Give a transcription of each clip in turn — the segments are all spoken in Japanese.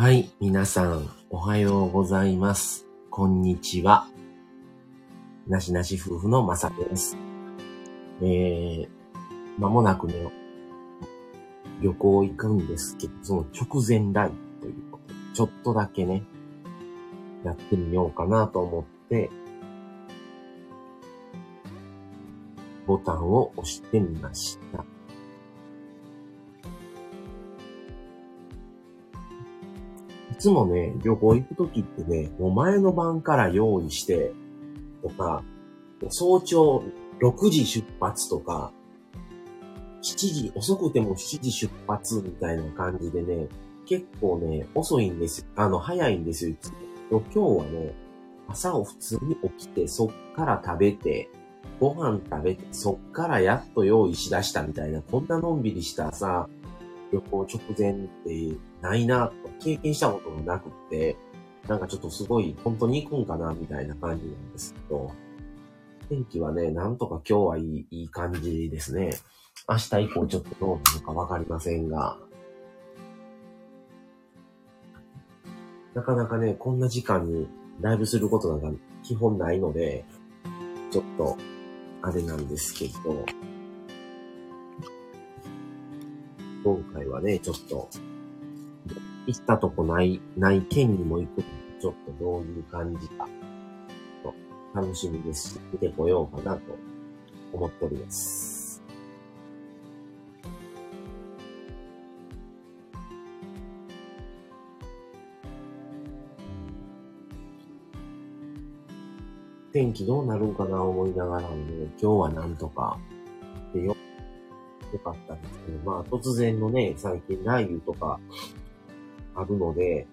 はい、皆さん、おはようございます。こんにちは。なしなし夫婦のまさです。えー、まもなくね、旅行行くんですけど、その直前ライブということで、ちょっとだけね、やってみようかなと思って、ボタンを押してみました。つもね、旅行行くときってね、もう前の晩から用意して、とか、早朝6時出発とか、7時、遅くても7時出発みたいな感じでね、結構ね、遅いんですよ。あの、早いんですよ、いつも。今日はね、朝を普通に起きて、そっから食べて、ご飯食べて、そっからやっと用意しだしたみたいな、こんなのんびりしたさ、旅行直前ってないな、と経験したこともなくって、なんかちょっとすごい、本当に行くんかな、みたいな感じなんですけど、天気はね、なんとか今日はいい、いい感じですね。明日以降ちょっとどうなるかわかりませんが、なかなかね、こんな時間にライブすることなんか基本ないので、ちょっと、あれなんですけど、今回はね、ちょっと、行ったとこない、ない県にも行くちょっとどういう感じか、と楽しみですし、見てこようかなと思っております。天気どうなるんかな思いながらもね、今日はなんとか、でよ、よかったんですけど、まあ突然のね、最近雷雨とかあるので、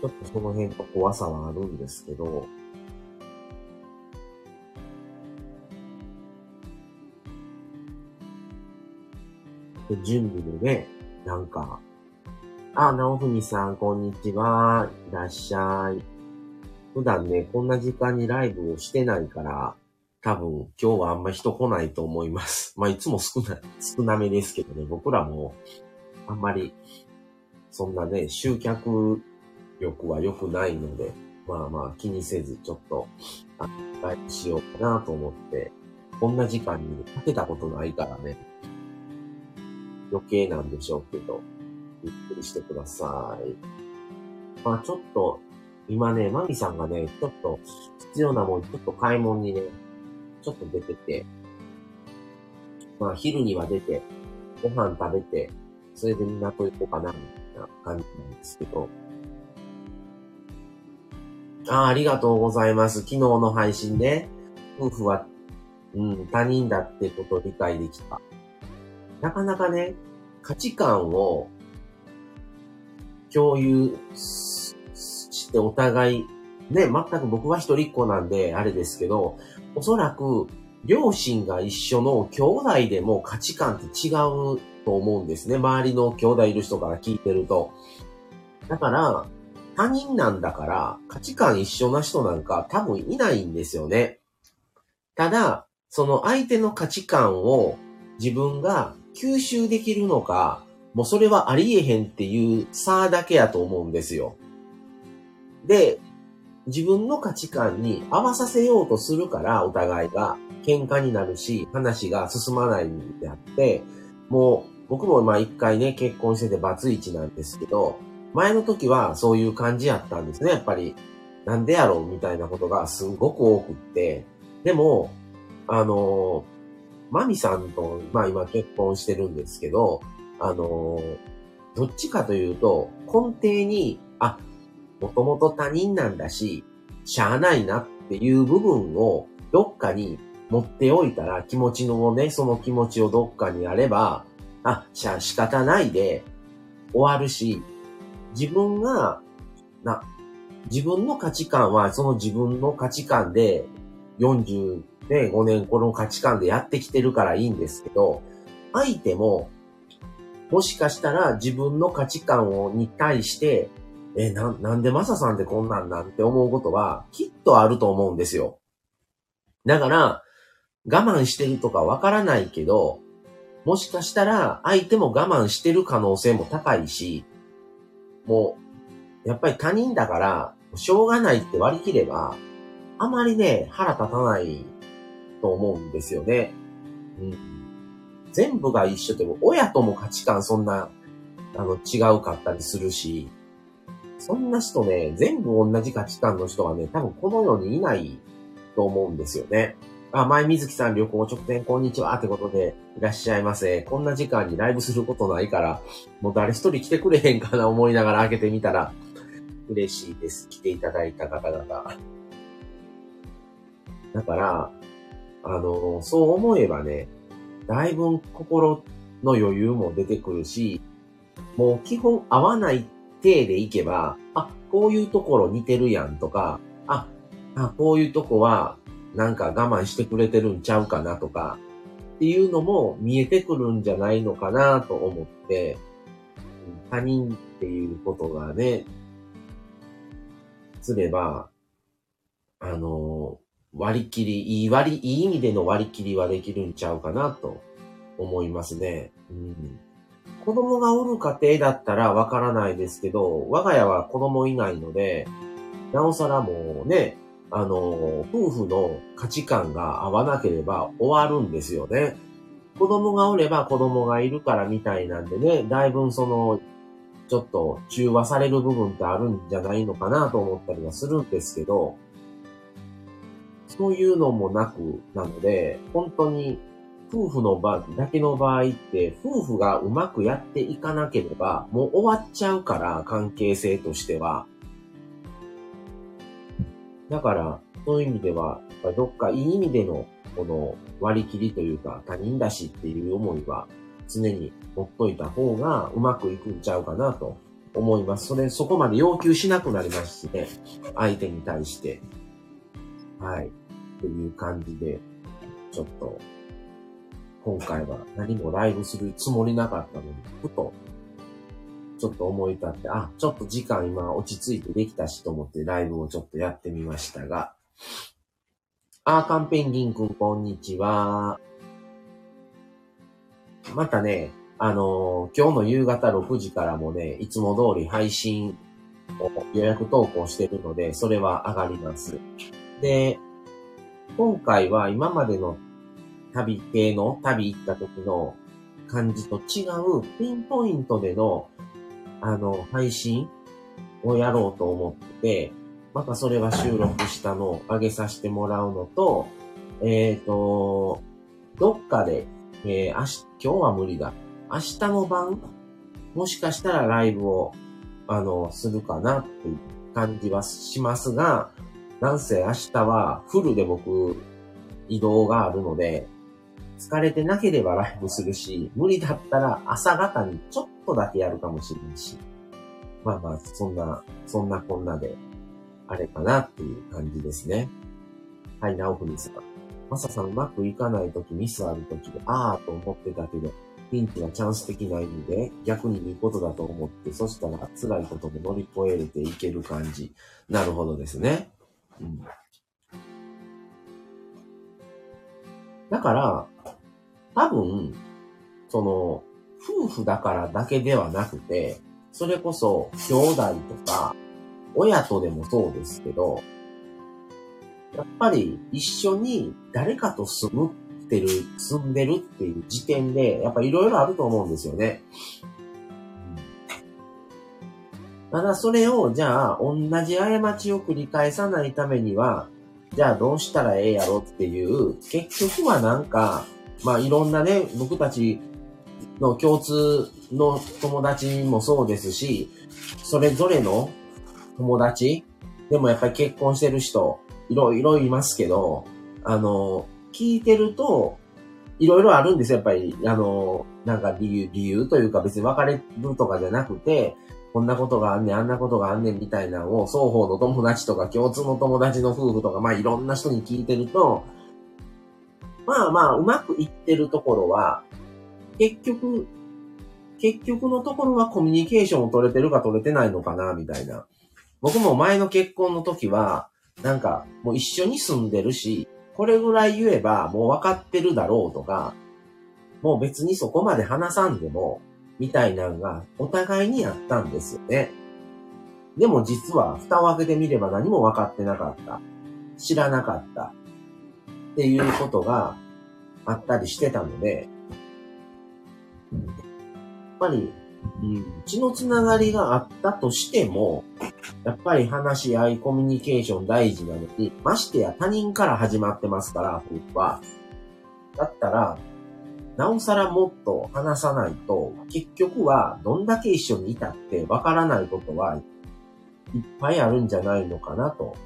ちょっとその辺の怖さはあるんですけど、で準備でね、なんか、あ、なおふみさん、こんにちは。いらっしゃい。普段ね、こんな時間にライブをしてないから、多分今日はあんま人来ないと思います。まあ、いつも少な、少なめですけどね、僕らもあんまり、そんなね、集客力は良くないので、まあまあ気にせずちょっと、あ、ライブしようかなと思って、こんな時間にかけたことないからね、余計なんでしょうけど、ゆっくりしてください。まあちょっと、今ね、マミさんがね、ちょっと必要なもん、ちょっと買い物にね、ちょっと出てて、まあ昼には出て、ご飯食べて、それで港行こうかな、みたいな感じなんですけど。ああ、ありがとうございます。昨日の配信で、夫婦は、うん、他人だってことを理解できた。なかなかね、価値観を共有してお互い、ね、全く僕は一人っ子なんで、あれですけど、おそらく、両親が一緒の兄弟でも価値観って違うと思うんですね。周りの兄弟いる人から聞いてると。だから、他人なんだから、価値観一緒な人なんか多分いないんですよね。ただ、その相手の価値観を自分が吸収できるのか、もうそれはありえへんっていう差だけやと思うんですよ。で、自分の価値観に合わさせようとするから、お互いが喧嘩になるし、話が進まないんであって、もう、僕もまあ一回ね、結婚しててバツイチなんですけど、前の時はそういう感じやったんですね、やっぱり。なんでやろうみたいなことがすごく多くって。でも、あの、マミさんと、まあ今結婚してるんですけど、あの、どっちかというと、根底に、あ、もともと他人なんだし、しゃあないなっていう部分をどっかに持っておいたら、気持ちのね、その気持ちをどっかにあれば、あ、しゃあ、仕方ないで終わるし、自分が、な、自分の価値観はその自分の価値観で40ね、5年この価値観でやってきてるからいいんですけど、相手も、もしかしたら自分の価値観をに対して、え、な、なんでマサさんってこんなんなんて思うことは、きっとあると思うんですよ。だから、我慢してるとかわからないけど、もしかしたら相手も我慢してる可能性も高いし、もう、やっぱり他人だから、しょうがないって割り切れば、あまりね、腹立たないと思うんですよね。うん。全部が一緒でも、親とも価値観そんな、あの、違うかったりするし、そんな人ね、全部同じ価値観の人はね、多分この世にいないと思うんですよね。あ、前水木さん旅行直前こんにちはってことでいらっしゃいませ。こんな時間にライブすることないから、もう誰一人来てくれへんかな思いながら開けてみたら、嬉しいです。来ていただいた方々。だから、あの、そう思えばね、だいぶ心の余裕も出てくるし、もう基本合わないっ体でいけば、あ、こういうところ似てるやんとか、あ、あこういうとこはなんか我慢してくれてるんちゃうかなとか、っていうのも見えてくるんじゃないのかなと思って、他人っていうことがね、すれば、あの、割り切り、いい割り、いい意味での割り切りはできるんちゃうかなと思いますね。うん、子供がおる家庭だったらわからないですけど、我が家は子供いないので、なおさらもうね、あの、夫婦の価値観が合わなければ終わるんですよね。子供がおれば子供がいるからみたいなんでね、だいぶその、ちょっと中和される部分ってあるんじゃないのかなと思ったりはするんですけど、そういうのもなく、なので、本当に夫婦の場だけの場合って、夫婦がうまくやっていかなければ、もう終わっちゃうから、関係性としては。だから、そういう意味では、どっかいい意味での、この割り切りというか、他人だしっていう思いは、常に持っといた方がうまくいくんちゃうかなと思います。それ、そこまで要求しなくなりますしね。相手に対して。はい。っていう感じで、ちょっと、今回は何もライブするつもりなかったのに、ふと、ちょっと思い立って、あ、ちょっと時間今落ち着いてできたしと思ってライブをちょっとやってみましたが、あーカンペンギンくんこんにちは。またね、あのー、今日の夕方6時からもね、いつも通り配信を予約投稿してるので、それは上がります。で、今回は今までの旅系の旅行った時の感じと違うピンポイントでのあの配信をやろうと思ってて、またそれは収録したのを上げさせてもらうのと、えっ、ー、と、どっかで、えー、明日、今日は無理だ。明日の晩、もしかしたらライブを、あの、するかなっていう感じはしますが、なんせ明日はフルで僕移動があるので、疲れてなければライブするし、無理だったら朝方にちょっとだけやるかもしれんし。まあまあ、そんな、そんなこんなで、あれかなっていう感じですね。はい、直文さん。まささんうまくいかないとき、ミスあるときで、あーと思ってたけど、ピンチはチャンス的な意味で、逆にいいことだと思って、そしたら辛いことも乗り越えれていける感じ。なるほどですね。うん。だから、多分、その、夫婦だからだけではなくて、それこそ兄弟とか、親とでもそうですけど、やっぱり一緒に誰かと住むってる、住んでるっていう時点で、やっぱいろいろあると思うんですよね。ただそれを、じゃあ、同じ過ちを繰り返さないためには、じゃあどうしたらええやろっていう、結局はなんか、まあいろんなね、僕たちの共通の友達もそうですし、それぞれの友達でもやっぱり結婚してる人、いろいろいますけど、あの、聞いてると、いろいろあるんですよ、やっぱり。あの、なんか理由、理由というか別に別れるとかじゃなくて、こんなことがあんねん、あんなことがあんねんみたいなのを双方の友達とか共通の友達の夫婦とか、まあいろんな人に聞いてると、まあまあうまくいってるところは、結局、結局のところはコミュニケーションを取れてるか取れてないのかな、みたいな。僕も前の結婚の時は、なんかもう一緒に住んでるし、これぐらい言えばもう分かってるだろうとか、もう別にそこまで話さんでも、みたいなのがお互いにあったんですよね。でも実は蓋を開けてみれば何も分かってなかった。知らなかった。っていうことがあったりしてたので、やっぱり、うん、血のつながりがあったとしても、やっぱり話し合い、コミュニケーション大事なのに、ましてや他人から始まってますから、僕は。だったら、なおさらもっと話さないと、結局はどんだけ一緒にいたってわからないことはいっぱいあるんじゃないのかなと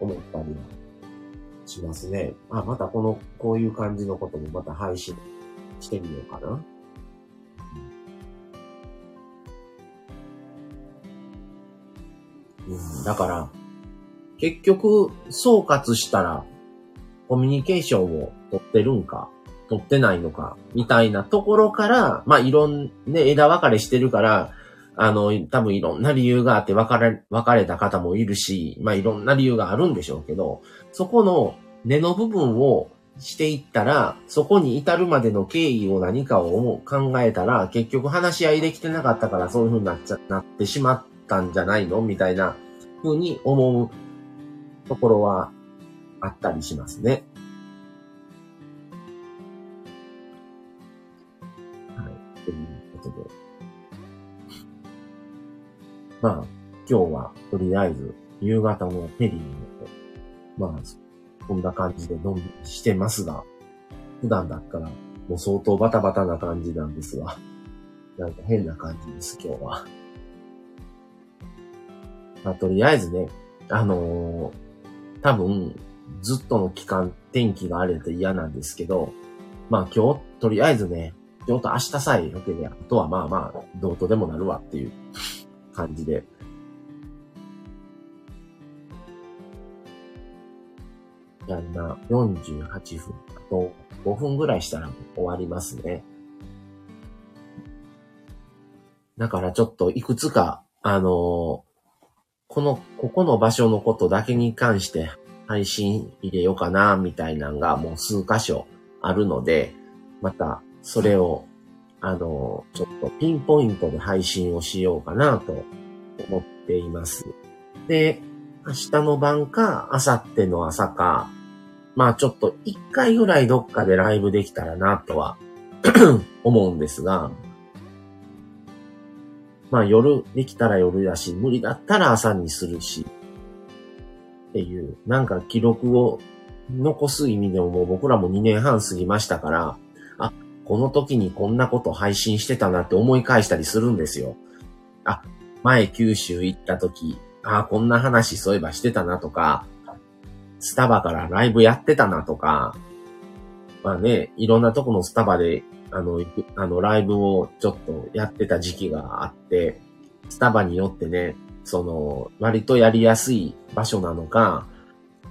思ったりしますね。あ、またこの、こういう感じのこともまた配信してみようかな。うん、だから、結局、総括したら、コミュニケーションを取ってるんか、取ってないのか、みたいなところから、まあ、いろん、ね、枝分かれしてるから、あの、多分いろんな理由があって別れ、別れた方もいるし、まあ、いろんな理由があるんでしょうけど、そこの根の部分をしていったら、そこに至るまでの経緯を何かを思う、考えたら、結局話し合いできてなかったからそういう風になっちゃ、なってしまったんじゃないの？みたいな風に思うところはあったりしますね。まあ、今日はとりあえず夕方のフェリーの、まあ、こんな感じでのんびりしてますが、普段だったらもう相当バタバタな感じなんですが、なんか変な感じです、今日は。まあ、とりあえずね、あのー、多分、ずっとの期間、天気が荒れて嫌なんですけど、まあ今日、とりあえずね、今日と明日さえ良ければ、あとはまあまあ、どうとでもなるわっていう感じで。いや、今、48分。あと5分ぐらいしたら終わりますね。だからちょっといくつか、あのーこの、ここの場所のことだけに関して配信入れようかな、みたいなのがもう数箇所あるので、またそれを、あの、ちょっとピンポイントで配信をしようかなと思っています。で、明日の晩か、明後日の朝か、まあちょっと一回ぐらいどっかでライブできたらなとは 思うんですが、まあ夜できたら夜だし、無理だったら朝にするし、っていう、なんか記録を残す意味でももう僕らも2年半過ぎましたから、この時にこんなこと配信してたなって思い返したりするんですよ。あ、前九州行った時、あ、こんな話そういえばしてたなとか、スタバからライブやってたなとか、まあね、いろんなとこのスタバであの、あの、ライブをちょっとやってた時期があって、スタバによってね、その、割とやりやすい場所なのか、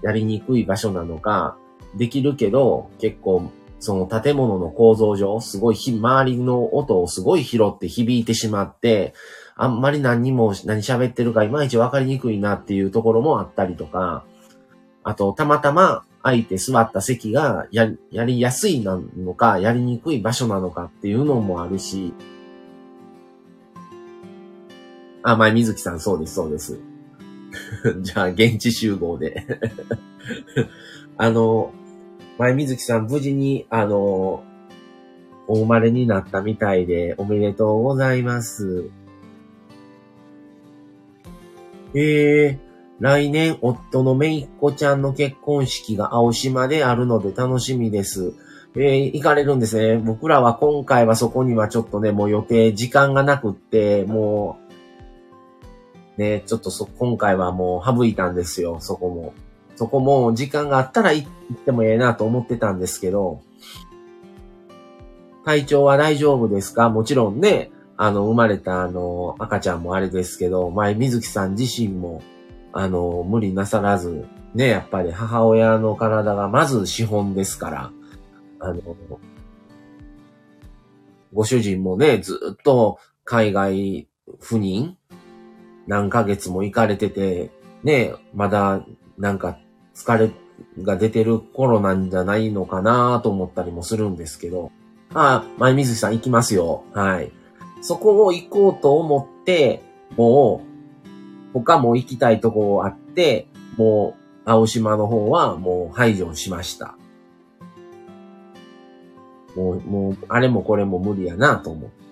やりにくい場所なのか、できるけど、結構、その建物の構造上、すごいひ周りの音をすごい拾って響いてしまって、あんまり何にも何喋ってるかいまいちわかりにくいなっていうところもあったりとか、あと、たまたま空いて座った席がややりやすいなのか、やりにくい場所なのかっていうのもあるし、あ、前水木さんそうです、そうです。じゃあ、現地集合で あの、前水木さん無事に、あの、お生まれになったみたいで、おめでとうございます。ええー来年、夫のめいっ子ちゃんの結婚式が青島であるので楽しみです。えー、行かれるんですね。僕らは今回はそこにはちょっとね、もう予定、時間がなくって、もう、ね、ちょっとそ、今回はもう省いたんですよ、そこも。そこも時間があったら行ってもええなと思ってたんですけど、体調は大丈夫ですか？もちろんね、あの、生まれたあの、赤ちゃんもあれですけど、前水木さん自身も、あの、無理なさらず、ね、やっぱり母親の体がまず資本ですから、あの、ご主人もね、ずっと海外赴任？何ヶ月も行かれてて、ね、まだなんか疲れが出てる頃なんじゃないのかなと思ったりもするんですけど、ああ、前水さん行きますよ。はい。そこを行こうと思って、もう、他も行きたいとこあって、もう、青島の方はもう排除しました。もう、もう、あれもこれも無理やなと思って。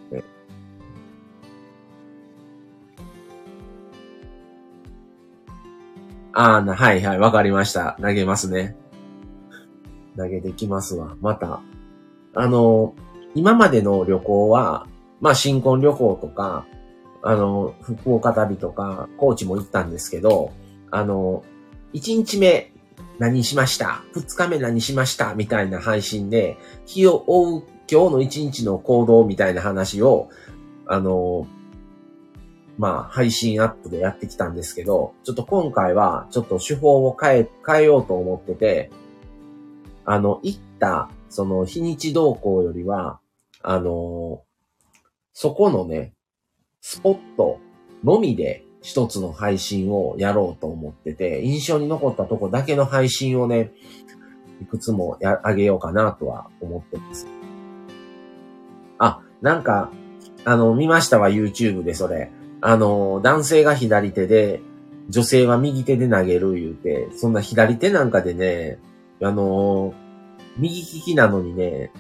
ああ、はいはい、わかりました。投げますね。投げてきますわ。また。あの、今までの旅行は、まあ新婚旅行とか、あの、福岡旅とか、高知も行ったんですけど、あの、1日目何しました？二日目何しました？みたいな配信で、日を追う今日の一日の行動みたいな話を、あの、まあ、配信アップでやってきたんですけど、ちょっと今回は、ちょっと手法を変え、変えようと思ってて、あの、行った、その、日にち動向よりは、あの、そこのね、スポットのみで、一つの配信をやろうと思ってて、印象に残ったとこだけの配信をね、いくつもや、あげようかなとは思ってます。あ、なんか、あの、見ましたわ、YouTube でそれ。あの、男性が左手で、女性は右手で投げる言うて、そんな左手なんかでね、あの、右利きなのにね、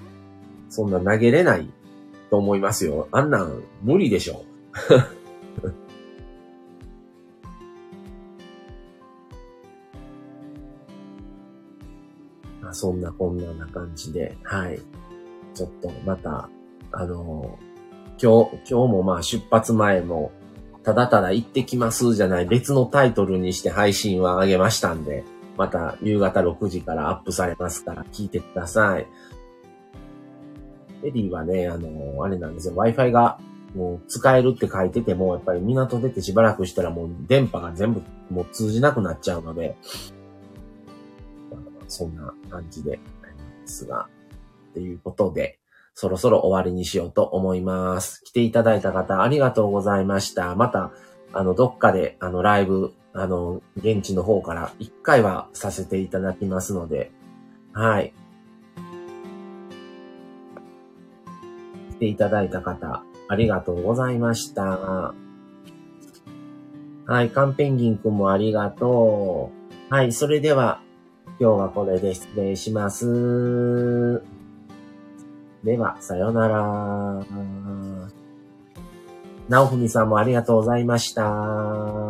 そんな投げれないと思いますよ。あんなん無理でしょ。そんなこんなな感じで、はい。ちょっとまた、あの今日、今日もまあ出発前も、ただただ行ってきますじゃない別のタイトルにして配信は上げましたんで、また夕方6時からアップされますから聞いてください。エリーはね、あの、あれなんですよ。Wi-Fi がもう使えるって書いてても、やっぱり港出てしばらくしたらもう電波が全部もう通じなくなっちゃうので、そんな感じでありますが、っていうことで、そろそろ終わりにしようと思います。来ていただいた方ありがとうございました。また、あの、どっかで、あの、ライブ、あの、現地の方から一回はさせていただきますので、はい。来ていただいた方、ありがとうございました。はい、カンペンギンくんもありがとう。はい、それでは、今日はこれで失礼します。では、さよなら。なおふみさんもありがとうございました。